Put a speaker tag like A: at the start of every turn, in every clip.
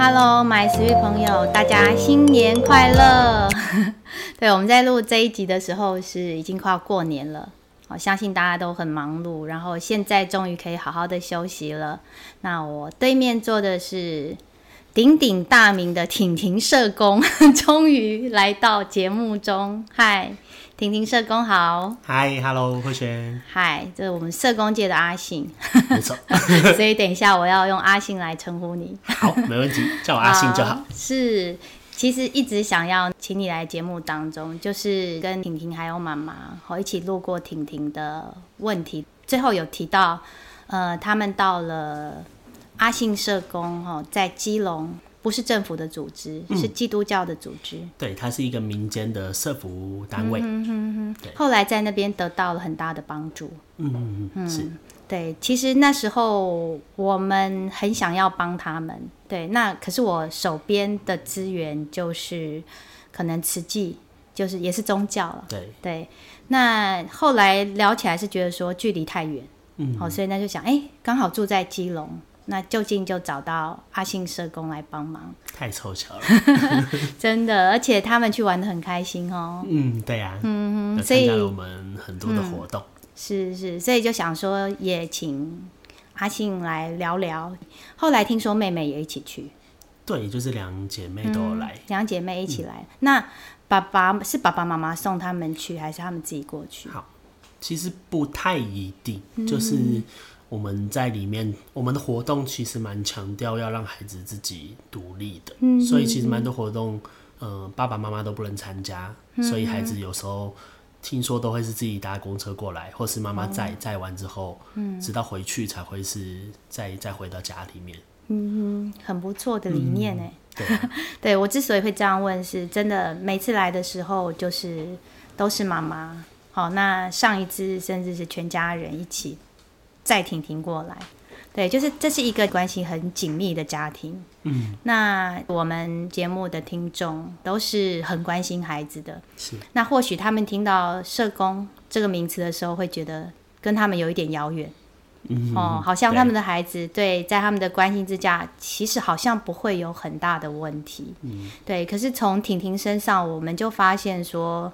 A: Hello，买食欲朋友，大家新年快乐！对，我们在录这一集的时候是已经快要过年了，我相信大家都很忙碌，然后现在终于可以好好的休息了。那我对面坐的是鼎鼎大名的婷婷社工，终于来到节目中，嗨。婷婷社工好，
B: 嗨，Hello，慧萱，
A: 嗨，这是我们社工界的阿信，
B: 没错，
A: 所以等一下我要用阿信来称呼你，
B: 好，没问题，叫我阿信就好。好
A: 是，其实一直想要请你来节目当中，就是跟婷婷还有妈妈好一起路过婷婷的问题，最后有提到，呃，他们到了阿信社工哈，在基隆。不是政府的组织，嗯、是基督教的组织。
B: 对，它是一个民间的社服单位。
A: 嗯哼哼。后来在那边得到了很大的帮助。
B: 嗯嗯嗯。是。
A: 对，其实那时候我们很想要帮他们。对，那可是我手边的资源就是可能慈济，就是也是宗教了。
B: 对
A: 对。那后来聊起来是觉得说距离太远。嗯。好，所以那就想，哎，刚好住在基隆。那就近就找到阿信社工来帮忙，
B: 太凑巧了，
A: 真的，而且他们去玩的很开心哦。
B: 嗯，对呀、啊，嗯哼，所以参加了我们很多的活动，
A: 嗯、是是，所以就想说也请阿信来聊聊。后来听说妹妹也一起去，
B: 对，就是两姐妹都有来，
A: 两、嗯、姐妹一起来。嗯、那爸爸是爸爸妈妈送他们去，还是他们自己过去？
B: 好，其实不太一定，就是。嗯我们在里面，我们的活动其实蛮强调要让孩子自己独立的，嗯、所以其实蛮多活动，呃，爸爸妈妈都不能参加，嗯、所以孩子有时候听说都会是自己搭公车过来，或是妈妈载载完之后，嗯，直到回去才会是再再回到家里面。
A: 嗯哼，很不错的理念呢、
B: 嗯。对、啊，
A: 对我之所以会这样问，是真的每次来的时候就是都是妈妈，好，那上一次甚至是全家人一起。再婷婷过来，对，就是这是一个关系很紧密的家庭。嗯，那我们节目的听众都是很关心孩子的。
B: 是，
A: 那或许他们听到社工这个名词的时候，会觉得跟他们有一点遥远。嗯，哦，好像他们的孩子对，对，在他们的关心之下，其实好像不会有很大的问题。嗯，对。可是从婷婷身上，我们就发现说，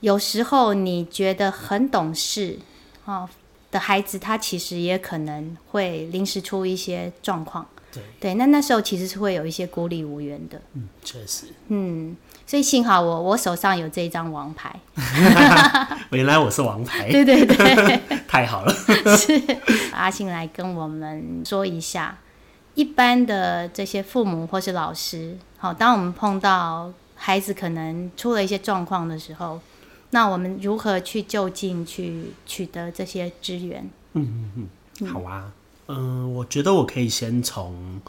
A: 有时候你觉得很懂事，哦。的孩子，他其实也可能会临时出一些状况。
B: 对
A: 对，那那时候其实是会有一些孤立无援的。
B: 嗯，确实。
A: 嗯，所以幸好我我手上有这一张王牌。
B: 原来我是王牌。
A: 对对对，
B: 太好了。
A: 是阿信来跟我们说一下，一般的这些父母或是老师，好，当我们碰到孩子可能出了一些状况的时候。那我们如何去就近去取得这些资源？
B: 嗯嗯嗯，好啊。嗯、呃，我觉得我可以先从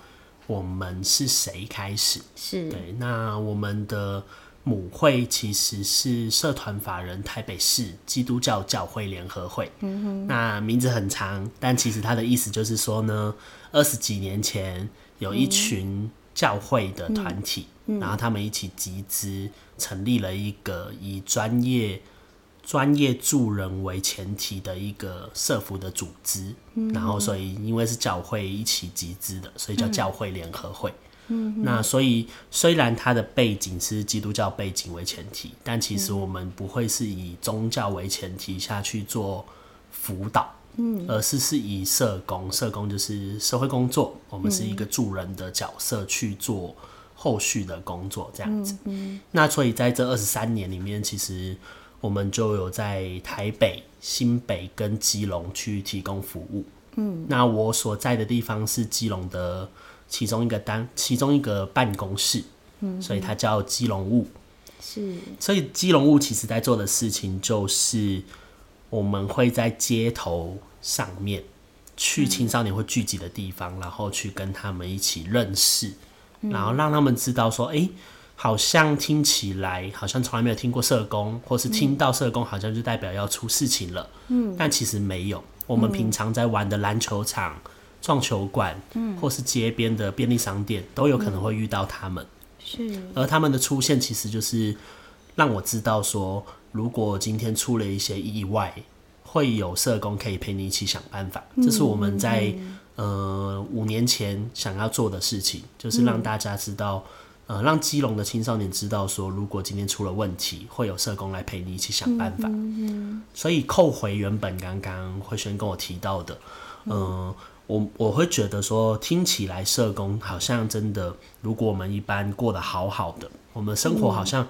B: 我们是谁开始。
A: 是
B: 对。那我们的母会其实是社团法人台北市基督教教会联合会。嗯哼。那名字很长，但其实它的意思就是说呢，二十几年前有一群教会的团体。嗯然后他们一起集资，成立了一个以专业专业助人为前提的一个社服的组织。然后，所以因为是教会一起集资的，所以叫教会联合会。嗯那所以虽然它的背景是基督教背景为前提，但其实我们不会是以宗教为前提下去做辅导，嗯而是是以社工，社工就是社会工作，我们是一个助人的角色去做。后续的工作这样子，嗯嗯、那所以在这二十三年里面，其实我们就有在台北、新北跟基隆去提供服务。嗯，那我所在的地方是基隆的其中一个单，其中一个办公室。嗯，所以它叫基隆物。是，所以基隆物其实在做的事情就是，我们会在街头上面去青少年会聚集的地方，嗯、然后去跟他们一起认识。然后让他们知道说，哎、欸，好像听起来好像从来没有听过社工，或是听到社工好像就代表要出事情了。嗯，但其实没有。我们平常在玩的篮球场、撞球馆，嗯，或是街边的便利商店，都有可能会遇到他们。是，而他们的出现其实就是让我知道说，如果今天出了一些意外，会有社工可以陪你一起想办法。这是我们在。呃五年前想要做的事情，就是让大家知道，嗯、呃，让基隆的青少年知道说，如果今天出了问题，会有社工来陪你一起想办法。嗯嗯、所以扣回原本刚刚慧轩跟我提到的，嗯、呃。我我会觉得说，听起来社工好像真的，如果我们一般过得好好的，我们生活好像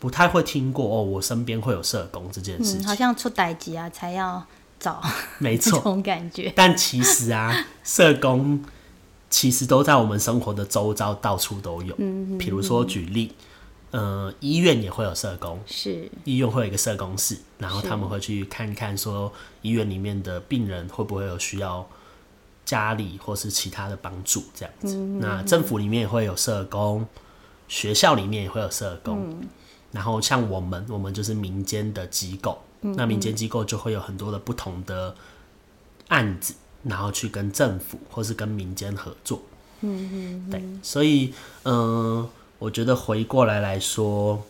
B: 不太会听过哦。我身边会有社工这件事情，
A: 嗯、好像出代志啊才要找，
B: 没错，
A: 这种感觉。
B: 但其实啊，社工其实都在我们生活的周遭，到处都有。嗯，比如说举例，呃，医院也会有社工，
A: 是。
B: 医院会有一个社工室，然后他们会去看看说，医院里面的病人会不会有需要。家里或是其他的帮助这样子，嗯、那政府里面也会有社工，学校里面也会有社工，嗯、然后像我们，我们就是民间的机构，嗯、那民间机构就会有很多的不同的案子，然后去跟政府或是跟民间合作。嗯嗯，对，所以嗯、呃，我觉得回过来来说，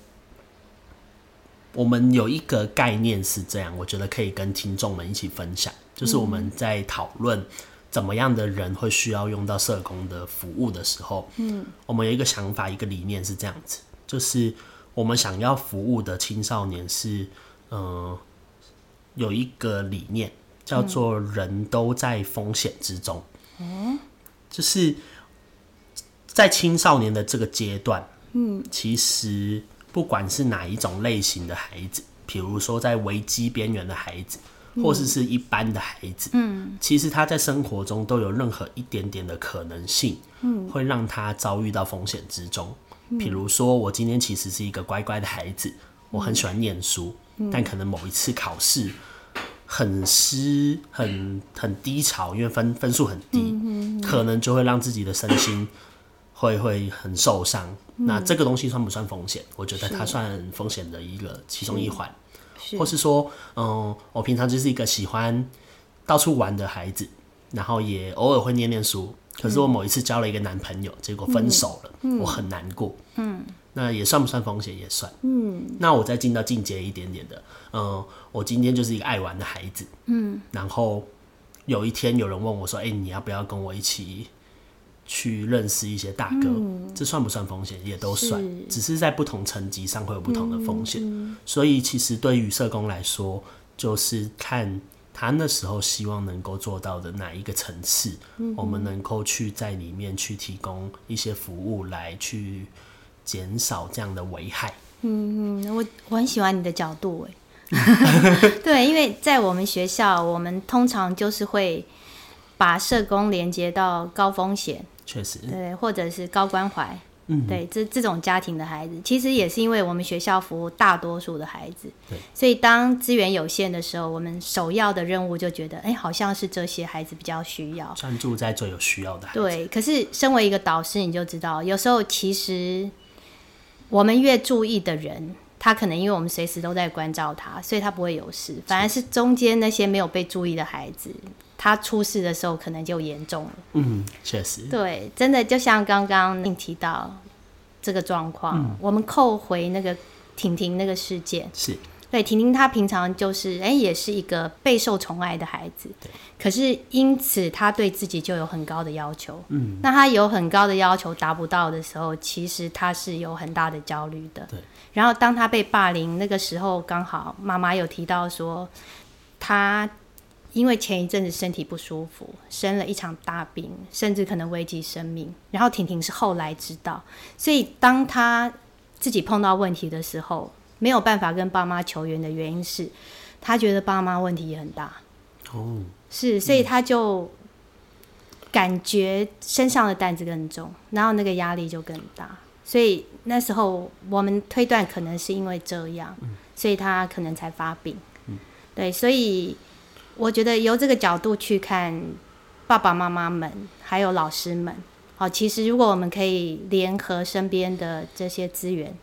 B: 我们有一个概念是这样，我觉得可以跟听众们一起分享，就是我们在讨论。怎么样的人会需要用到社工的服务的时候，嗯，我们有一个想法，一个理念是这样子，就是我们想要服务的青少年是，嗯、有一个理念叫做“人都在风险之中”，嗯，就是在青少年的这个阶段，嗯，其实不管是哪一种类型的孩子，比如说在危机边缘的孩子。或是是一般的孩子，嗯，其实他在生活中都有任何一点点的可能性，嗯，会让他遭遇到风险之中。比如说，我今天其实是一个乖乖的孩子，我很喜欢念书，但可能某一次考试很失、很很低潮，因为分分数很低，可能就会让自己的身心会会很受伤。那这个东西算不算风险？我觉得它算风险的一个其中一环。或是说，嗯，我平常就是一个喜欢到处玩的孩子，然后也偶尔会念念书。可是我某一次交了一个男朋友，结果分手了，嗯、我很难过。嗯，那也算不算风险？也算。嗯，那我再进到进阶一点点的，嗯，我今天就是一个爱玩的孩子。嗯，然后有一天有人问我说：“哎、欸，你要不要跟我一起？”去认识一些大哥，嗯、这算不算风险？也都算，是只是在不同层级上会有不同的风险。所以其实对于社工来说，就是看他那时候希望能够做到的哪一个层次，嗯、我们能够去在里面去提供一些服务，来去减少这样的危害。
A: 嗯嗯，我我很喜欢你的角度哎，对，因为在我们学校，我们通常就是会把社工连接到高风险。
B: 确实，
A: 对，或者是高关怀，
B: 嗯，
A: 对，这这种家庭的孩子，其实也是因为我们学校服务大多数的孩子，
B: 对，
A: 所以当资源有限的时候，我们首要的任务就觉得，哎，好像是这些孩子比较需要，
B: 专注在最有需要的孩子。
A: 对，可是身为一个导师，你就知道，有时候其实我们越注意的人，他可能因为我们随时都在关照他，所以他不会有事，反而是中间那些没有被注意的孩子。他出事的时候可能就严重了。嗯，
B: 确实。
A: 对，真的就像刚刚你提到这个状况，嗯、我们扣回那个婷婷那个事件，
B: 是
A: 对婷婷，她平常就是哎、欸，也是一个备受宠爱的孩子。可是因此，她对自己就有很高的要求。
B: 嗯。
A: 那她有很高的要求达不到的时候，其实她是有很大的焦虑的。
B: 对。
A: 然后当她被霸凌那个时候，刚好妈妈有提到说她。因为前一阵子身体不舒服，生了一场大病，甚至可能危及生命。然后婷婷是后来知道，所以当她自己碰到问题的时候，没有办法跟爸妈求援的原因是，他觉得爸妈问题也很大。
B: 哦，
A: 是，所以他就感觉身上的担子更重，然后那个压力就更大。所以那时候我们推断可能是因为这样，所以他可能才发病。对，所以。我觉得由这个角度去看，爸爸妈妈们还有老师们，好，其实如果我们可以联合身边的这些资源，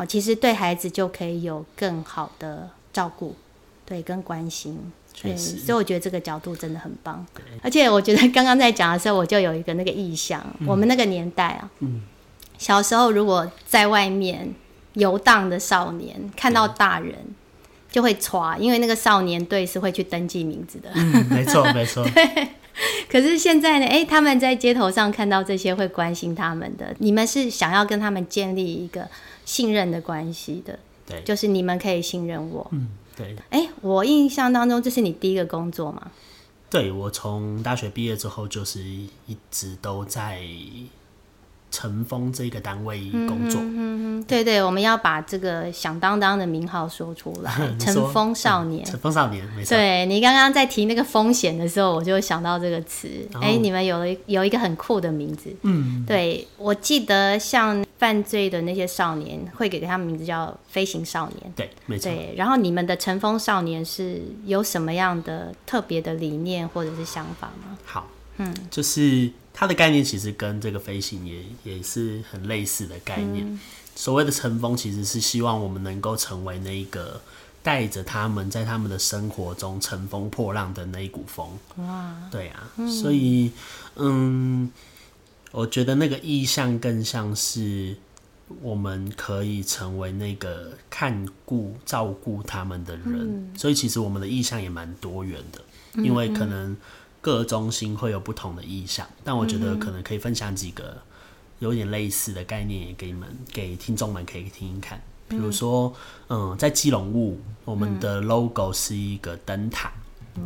A: 好，其实对孩子就可以有更好的照顾，对，跟关心，对，所以我觉得这个角度真的很棒。而且我觉得刚刚在讲的时候，我就有一个那个意象，我们那个年代啊，小时候如果在外面游荡的少年看到大人。就会 抓，因为那个少年队是会去登记名字的。
B: 嗯，没错，没错。
A: 对，可是现在呢？哎、欸，他们在街头上看到这些会关心他们的，你们是想要跟他们建立一个信任的关系的，
B: 对，
A: 就是你们可以信任我。
B: 嗯，对。
A: 哎、欸，我印象当中这是你第一个工作吗？
B: 对，我从大学毕业之后就是一直都在。晨风这个单位工作，
A: 嗯嗯，对对，我们要把这个响当当的名号说出来。晨风少年，
B: 晨风少年，没错。
A: 对，你刚刚在提那个风险的时候，我就想到这个词。哎、你们有有一个很酷的名字。嗯，对，我记得像犯罪的那些少年，会给他们名字叫飞行少年。
B: 对，没错。
A: 对，然后你们的晨风少年是有什么样的特别的理念或者是想法吗？
B: 好，嗯，就是。它的概念其实跟这个飞行也也是很类似的概念。嗯、所谓的乘风，其实是希望我们能够成为那一个带着他们在他们的生活中乘风破浪的那一股风。哇，对啊，嗯、所以嗯，我觉得那个意象更像是我们可以成为那个看顾、照顾他们的人。嗯、所以其实我们的意象也蛮多元的，因为可能。各中心会有不同的意向，但我觉得可能可以分享几个有点类似的概念，也给你们、给听众们可以听听看。比如说，嗯，在基隆物，我们的 logo 是一个灯塔，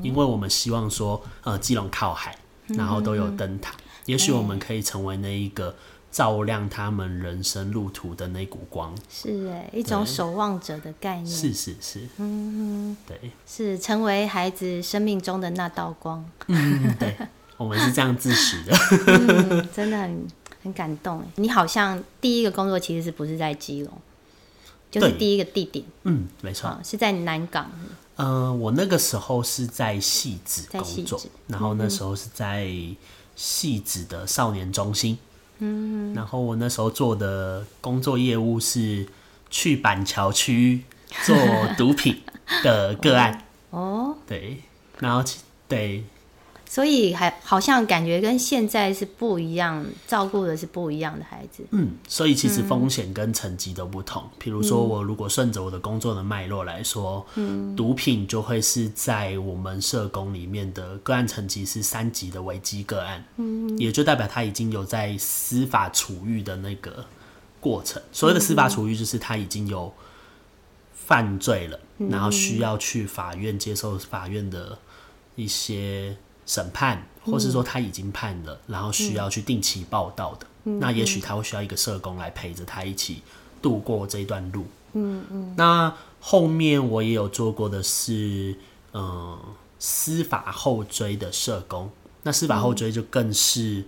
B: 因为我们希望说，呃，基隆靠海，然后都有灯塔，也许我们可以成为那一个。照亮他们人生路途的那股光，
A: 是哎，一种守望者的概念。
B: 是是是，嗯，对，
A: 是成为孩子生命中的那道光。
B: 嗯，对，我们是这样自诩的，
A: 嗯，真的很很感动。你好像第一个工作其实是不是在基隆，就是第一个地点。
B: 嗯，没错，
A: 是在南港。
B: 嗯、呃，我那个时候是在戏子工作，然后那时候是在戏子的少年中心。嗯，然后我那时候做的工作业务是去板桥区做毒品的个案。哦，对，然后对，所
A: 以还好像感觉跟现在是不一样，照顾的是不一样的孩子。
B: 嗯，所以其实风险跟层级都不同。比如说，我如果顺着我的工作的脉络来说，嗯，毒品就会是在我们社工里面的个案层级是三级的危机个案，嗯，也就代表他已经有在司法处遇的那个过程。所谓的司法处遇，就是他已经有犯罪了，然后需要去法院接受法院的一些。审判，或是说他已经判了，嗯、然后需要去定期报到的，嗯、那也许他会需要一个社工来陪着他一起度过这一段路。嗯嗯。那后面我也有做过的是，嗯、呃，司法后追的社工。那司法后追就更是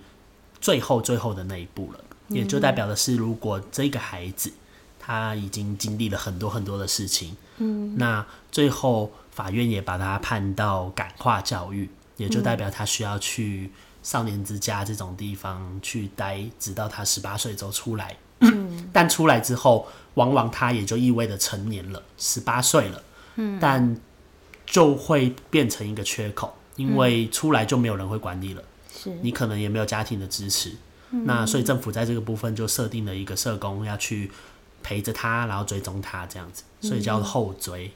B: 最后最后的那一步了，嗯、也就代表的是，如果这个孩子他已经经历了很多很多的事情，嗯，那最后法院也把他判到感化教育。也就代表他需要去少年之家这种地方去待，直到他十八岁之后出来。嗯、但出来之后，往往他也就意味着成年了，十八岁了。嗯、但就会变成一个缺口，因为出来就没有人会管你了。是你可能也没有家庭的支持。嗯、那所以政府在这个部分就设定了一个社工要去陪着他，然后追踪他这样子，所以叫后追。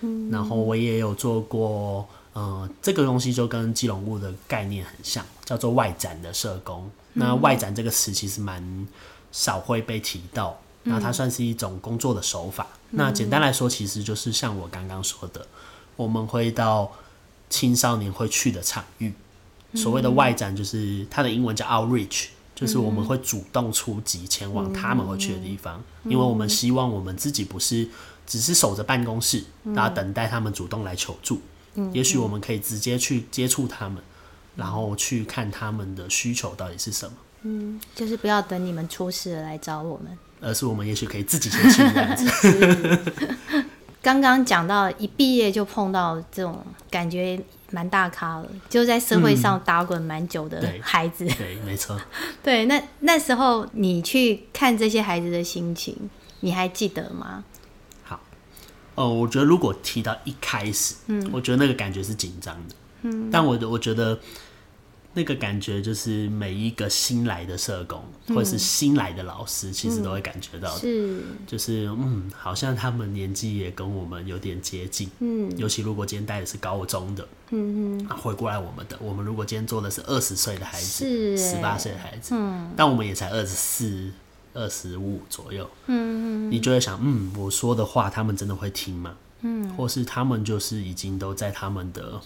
B: 嗯、然后我也有做过。呃，这个东西就跟基隆物的概念很像，叫做外展的社工。嗯、那外展这个词其实蛮少会被提到，那它算是一种工作的手法。嗯、那简单来说，其实就是像我刚刚说的，我们会到青少年会去的场域。所谓的外展，就是它的英文叫 outreach，就是我们会主动出击前往他们会去的地方，因为我们希望我们自己不是只是守着办公室，然后等待他们主动来求助。也许我们可以直接去接触他们，然后去看他们的需求到底是什么。
A: 嗯，就是不要等你们出事了来找我们，
B: 而是我们也许可以自己先去这样子。
A: 刚刚讲到一毕业就碰到这种感觉蛮大咖了，就在社会上打滚蛮久的孩子。
B: 嗯、对，对，没错。
A: 对，那那时候你去看这些孩子的心情，你还记得吗？
B: 哦，我觉得如果提到一开始，嗯，我觉得那个感觉是紧张的，嗯，但我我觉得那个感觉就是每一个新来的社工，或者是新来的老师，其实都会感觉到的，是，就是嗯，好像他们年纪也跟我们有点接近，嗯，尤其如果今天带的是高中的，嗯嗯，回过来我们的，我们如果今天做的是二十岁的孩子，十八岁的孩子，嗯，但我们也才二十四、二十五左右，嗯嗯，你就会想，嗯，我说的话他们真的会听吗？嗯，或是他们就是已经都在他们的。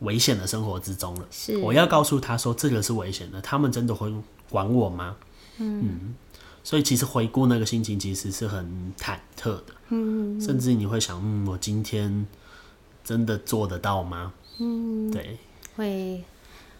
B: 危险的生活之中了，是我要告诉他说这个是危险的，他们真的会管我吗？嗯，嗯，所以其实回顾那个心情，其实是很忐忑的，嗯，甚至你会想，嗯，我今天真的做得到吗？嗯，对，
A: 会。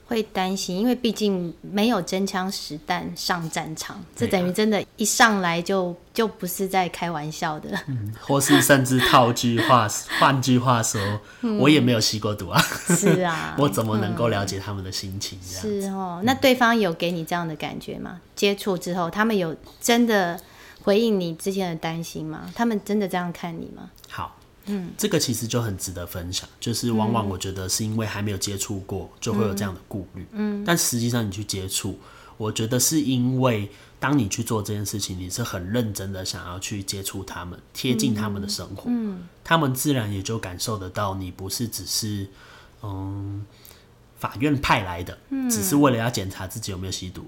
A: 会担心，因为毕竟没有真枪实弹上战场，这等于真的，一上来就就不是在开玩笑的。
B: 嗯，或是甚至套句话，换句话说，嗯，我也没有吸过毒啊。
A: 是啊，
B: 我怎么能够了解他们的心情？
A: 是哦，那对方有给你这样的感觉吗？接触之后，他们有真的回应你之前的担心吗？他们真的这样看你吗？
B: 好。嗯，这个其实就很值得分享，就是往往我觉得是因为还没有接触过，就会有这样的顾虑。嗯，但实际上你去接触，我觉得是因为当你去做这件事情，你是很认真的想要去接触他们，贴近他们的生活，嗯，他们自然也就感受得到你不是只是嗯法院派来的，只是为了要检查自己有没有吸毒。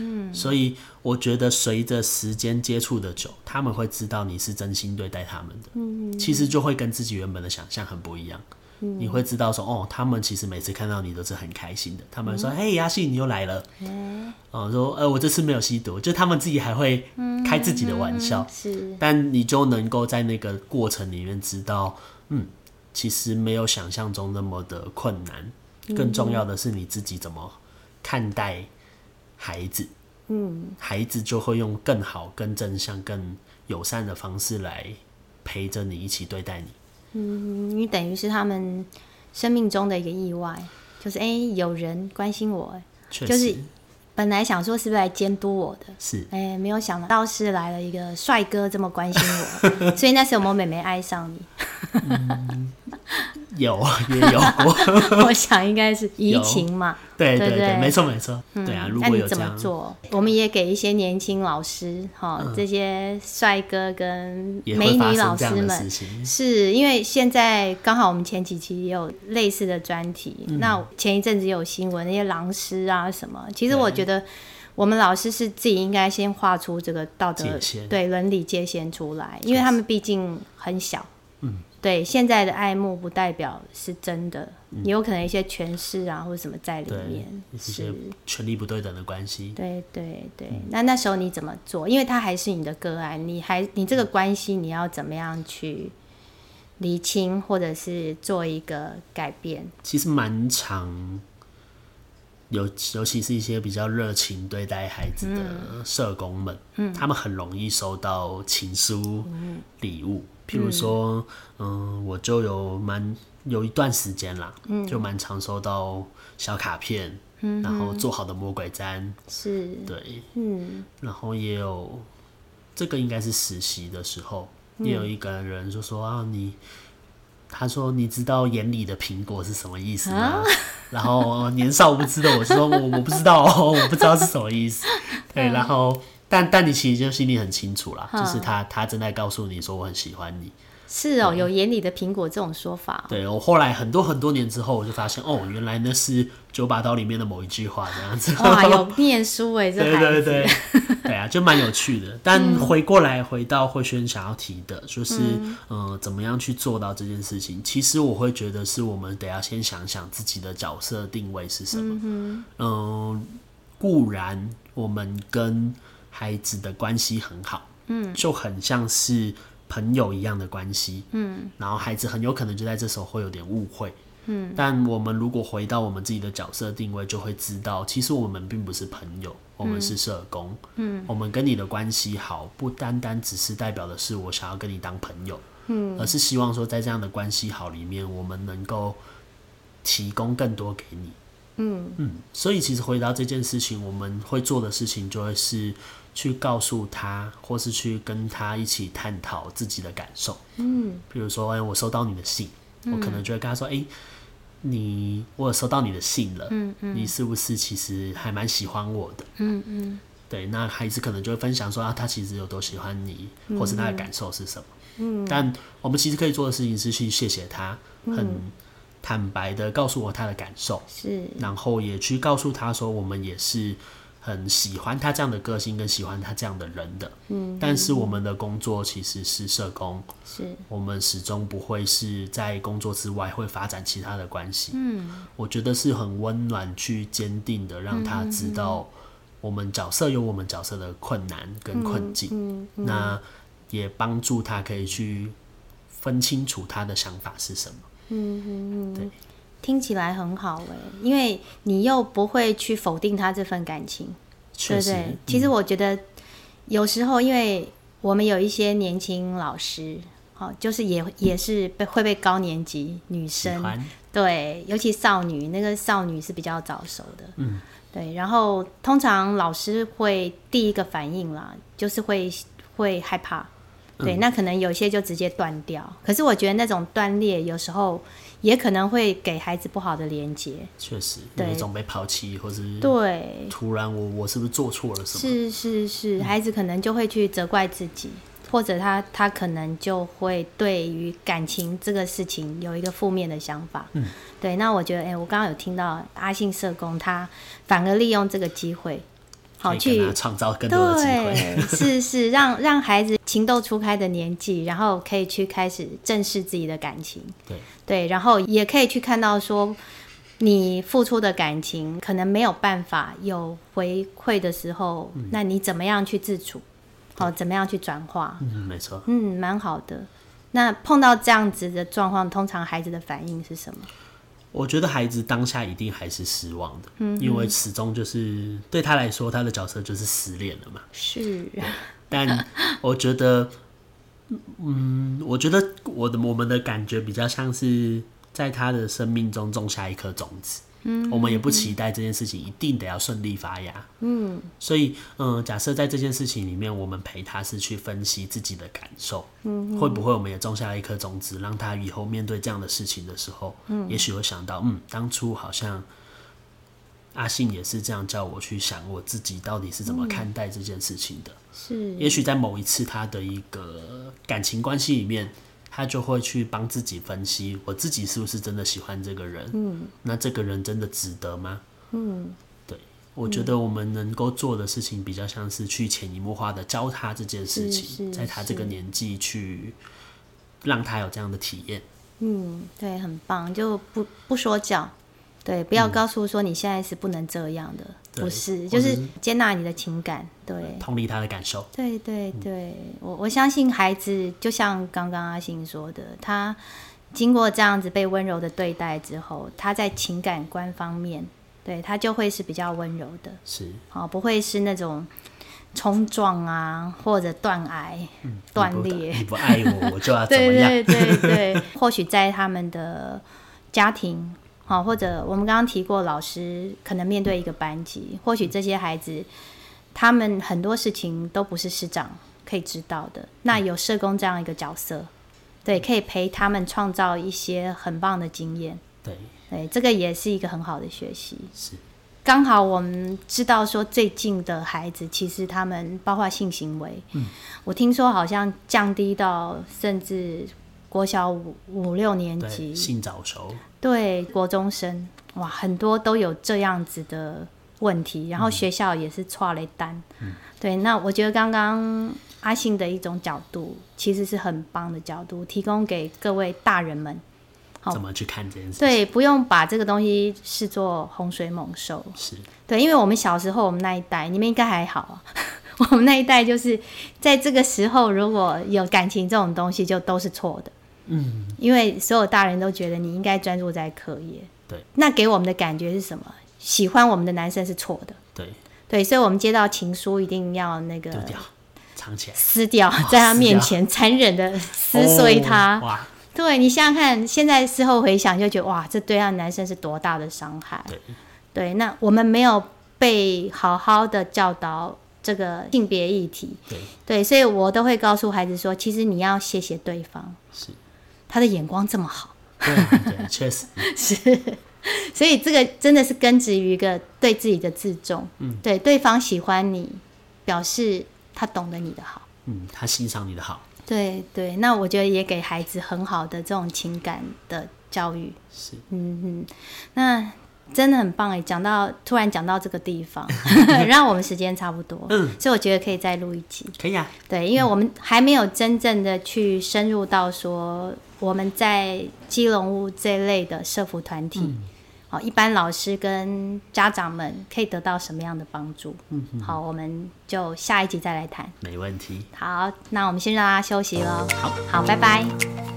B: 嗯，所以我觉得随着时间接触的久，他们会知道你是真心对待他们的。嗯，其实就会跟自己原本的想象很不一样。嗯，你会知道说，哦，他们其实每次看到你都是很开心的。他们说，嘿，阿信，你又来了。嗯，哦，说，呃，我这次没有吸毒，就他们自己还会开自己的玩笑。是，但你就能够在那个过程里面知道，嗯，其实没有想象中那么的困难。更重要的是你自己怎么看待。孩子，嗯，孩子就会用更好、更正向、更友善的方式来陪着你，一起对待你。
A: 嗯，你等于是他们生命中的一个意外，就是哎、欸，有人关心我，就是本来想说是不是来监督我的，是。哎、欸，没有想到是来了一个帅哥这么关心我，所以那时候我妹妹爱上你。
B: 嗯有也有过，
A: 我想应该是移情嘛，
B: 对对对，没错没错，对啊。如果有这样，
A: 怎么做？我们也给一些年轻老师哈，这些帅哥跟美女老师们，是因为现在刚好我们前几期也有类似的专题，那前一阵子有新闻，那些狼师啊什么，其实我觉得我们老师是自己应该先画出这个道德对伦理界限出来，因为他们毕竟很小，嗯。对，现在的爱慕不代表是真的，嗯、也有可能一些权势啊或者什么在里面，
B: 一些权力不对等的关系。
A: 对对对，嗯、那那时候你怎么做？因为他还是你的个案，你还你这个关系你要怎么样去厘清，或者是做一个改变？
B: 其实蛮长，尤尤其是一些比较热情对待孩子的社工们，嗯，他们很容易收到情书、礼、嗯、物。譬如说，嗯，嗯，我就有蛮有一段时间啦，嗯，就蛮常收到小卡片，嗯，然后做好的魔鬼毡，是，对，嗯，然后也有这个应该是实习的时候，嗯，也有一个人就说啊，你，他说你知道眼里的苹果是什么意思吗？啊，然后年少无知的我说我我不知道，我不知道是什么意思，对，然后。但但你其实就心里很清楚啦，嗯、就是他他正在告诉你说我很喜欢你。
A: 是哦，有眼里的苹果这种说法。
B: 对，我后来很多很多年之后，我就发现哦，原来那是九把刀里面的某一句话这样子。
A: 哇，有 念书哎，这孩子。对对对，
B: 对啊，就蛮有趣的。但回过来回到慧轩想要提的，就是嗯、呃，怎么样去做到这件事情？其实我会觉得是我们得要先想想自己的角色定位是什么。嗯、呃、固然我们跟孩子的关系很好，嗯，就很像是朋友一样的关系，嗯，然后孩子很有可能就在这时候会有点误会，嗯，但我们如果回到我们自己的角色定位，就会知道，其实我们并不是朋友，我们是社工，嗯，我们跟你的关系好，不单单只是代表的是我想要跟你当朋友，嗯，而是希望说在这样的关系好里面，我们能够提供更多给你，嗯。嗯，所以其实回答这件事情，我们会做的事情就会是。去告诉他，或是去跟他一起探讨自己的感受。嗯，比如说，哎，我收到你的信，嗯、我可能就会跟他说，哎，你我有收到你的信了，
A: 嗯嗯，
B: 你是不是其实还蛮喜欢我的？
A: 嗯嗯，
B: 对，那孩子可能就会分享说啊，他其实有多喜欢你，或是他的感受是什么？
A: 嗯，
B: 但我们其实可以做的事情是去谢谢他，很坦白的告诉我他的感受，
A: 是，
B: 然后也去告诉他说，我们也是。很喜欢他这样的个性，跟喜欢他这样的人的。嗯，但是我们的工作其实是社工，
A: 是
B: 我们始终不会是在工作之外会发展其他的关系。
A: 嗯，
B: 我觉得是很温暖，去坚定的让他知道，我们角色有我们角色的困难跟困境。
A: 嗯，
B: 那也帮助他可以去分清楚他的想法是什么。
A: 嗯嗯嗯，
B: 对。
A: 听起来很好哎，因为你又不会去否定他这份感情，对不对？
B: 嗯、
A: 其实我觉得有时候，因为我们有一些年轻老师，好，就是也也是被会被高年级女生，对，尤其少女，那个少女是比较早熟的，
B: 嗯，
A: 对。然后通常老师会第一个反应啦，就是会会害怕，对，嗯、那可能有些就直接断掉。可是我觉得那种断裂有时候。也可能会给孩子不好的连接，
B: 确实有一种被抛弃，或是
A: 对
B: 突然我我是不是做错了什么？
A: 是是是，孩子可能就会去责怪自己，嗯、或者他他可能就会对于感情这个事情有一个负面的想法。
B: 嗯，
A: 对。那我觉得，哎、欸，我刚刚有听到阿信社工，他反而利用这个机会。好去
B: 创造更多的机会，
A: 对，是是，让让孩子情窦初开的年纪，然后可以去开始正视自己的感情，
B: 对
A: 对，然后也可以去看到说，你付出的感情可能没有办法有回馈的时候，嗯、那你怎么样去自处？好，怎么样去转化？
B: 嗯，没错，
A: 嗯，蛮好的。那碰到这样子的状况，通常孩子的反应是什么？
B: 我觉得孩子当下一定还是失望的，
A: 嗯，
B: 因为始终就是对他来说，他的角色就是失恋了嘛。
A: 是，
B: 但我觉得，嗯，我觉得我的我们的感觉比较像是在他的生命中种下一颗种子。嗯，我们也不期待这件事情一定得要顺利发芽。
A: 嗯，
B: 所以，嗯，假设在这件事情里面，我们陪他是去分析自己的感受，
A: 嗯，
B: 会不会我们也种下了一颗种子，让他以后面对这样的事情的时候，嗯，也许会想到，嗯，当初好像阿信也是这样叫我去想我自己到底是怎么看待这件事情的。
A: 是，
B: 也许在某一次他的一个感情关系里面。他就会去帮自己分析，我自己是不是真的喜欢这个人？
A: 嗯，
B: 那这个人真的值得吗？
A: 嗯，
B: 对，我觉得我们能够做的事情比较像是去潜移默化的教他这件事情，在他这个年纪去让他有这样的体验。
A: 嗯，对，很棒，就不不说教。对，不要告诉说你现在是不能这样的，嗯、不是，就是接纳你的情感，对，
B: 同理他的感受。
A: 对对对，嗯、我我相信孩子就像刚刚阿信说的，他经过这样子被温柔的对待之后，他在情感观方面，对他就会是比较温柔的，
B: 是，
A: 哦，不会是那种冲撞啊，或者断崖、断、嗯、裂。
B: 你不爱我，我就要怎么样？
A: 对对对对，或许在他们的家庭。好，或者我们刚刚提过，老师可能面对一个班级，或许这些孩子，他们很多事情都不是师长可以知道的。那有社工这样一个角色，对，可以陪他们创造一些很棒的经验。
B: 对，
A: 对，这个也是一个很好的学习。
B: 是，
A: 刚好我们知道说，最近的孩子其实他们包括性行为，
B: 嗯，
A: 我听说好像降低到甚至国小五五六年级
B: 性早熟。
A: 对，国中生哇，很多都有这样子的问题，然后学校也是剉咧等。
B: 嗯、
A: 对，那我觉得刚刚阿信的一种角度，其实是很棒的角度，提供给各位大人们，
B: 怎么去看这件事？
A: 对，不用把这个东西视作洪水猛兽。
B: 是
A: 对，因为我们小时候，我们那一代，你们应该还好啊。我们那一代就是在这个时候，如果有感情这种东西，就都是错的。
B: 嗯，
A: 因为所有大人都觉得你应该专注在课业。
B: 对，
A: 那给我们的感觉是什么？喜欢我们的男生是错的。
B: 对，
A: 对，所以我们接到情书一定要那个
B: 丢掉，藏起来，
A: 撕掉，在他面前残忍的撕碎他。
B: 哦、哇，
A: 对，你想想看，现在事后回想就觉得哇，这对他男生是多大的伤害。
B: 对，
A: 对，那我们没有被好好的教导这个性别议题。
B: 对，
A: 对，所以我都会告诉孩子说，其实你要谢谢对方。
B: 是。
A: 他的眼光这么好，
B: 对对，确实。
A: 是。所以这个真的是根植于一个对自己的自重，嗯，对，对方喜欢你，表示他懂得你的好，
B: 嗯，他欣赏你的好，
A: 对对。那我觉得也给孩子很好的这种情感的教育，
B: 是，
A: 嗯嗯，那。真的很棒哎！讲到突然讲到这个地方，让我们时间差不多，嗯，所以我觉得可以再录一集，
B: 可以啊。
A: 对，因为我们还没有真正的去深入到说我们在基隆屋这类的社服团体，好、嗯，一般老师跟家长们可以得到什么样的帮助？嗯，好，我们就下一集再来谈，
B: 没问题。
A: 好，那我们先让大家休息喽。
B: 好，
A: 好，拜拜。